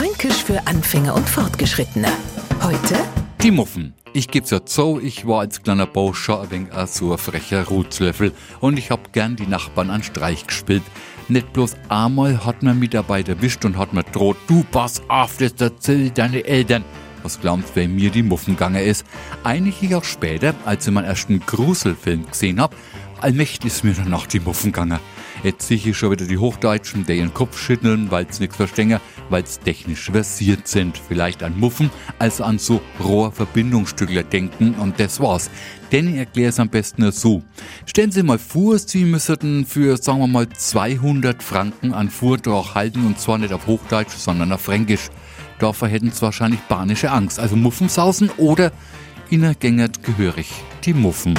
Fränkisch für Anfänger und Fortgeschrittene. Heute Die Muffen. Ich geb's ja zu, ich war als kleiner Bau schon ein wenig so ein frecher Rutzlöffel und ich hab gern die Nachbarn an Streich gespielt. Nicht bloß einmal hat mich dabei erwischt und hat mir droht, du pass auf, das erzähl deine Eltern. Was glaubt, wer mir die Muffen gegangen ist? Einige Jahre später, als ich meinen ersten Gruselfilm gesehen hab, allmächtig ist mir danach die Muffen gegangen. Jetzt sehe ich schon wieder die Hochdeutschen, die ihren Kopf schütteln, weil sie nichts verstehen, weil sie technisch versiert sind. Vielleicht an Muffen, also an so Rohrverbindungsstückler denken und das war's. Denn ich erkläre es am besten so. Stellen Sie mal vor, Sie müssten für, sagen wir mal, 200 Franken an Vortrag halten und zwar nicht auf Hochdeutsch, sondern auf Fränkisch. Dafür hätten Sie wahrscheinlich panische Angst. Also Muffensausen oder Ihnen gängert gehörig die Muffen.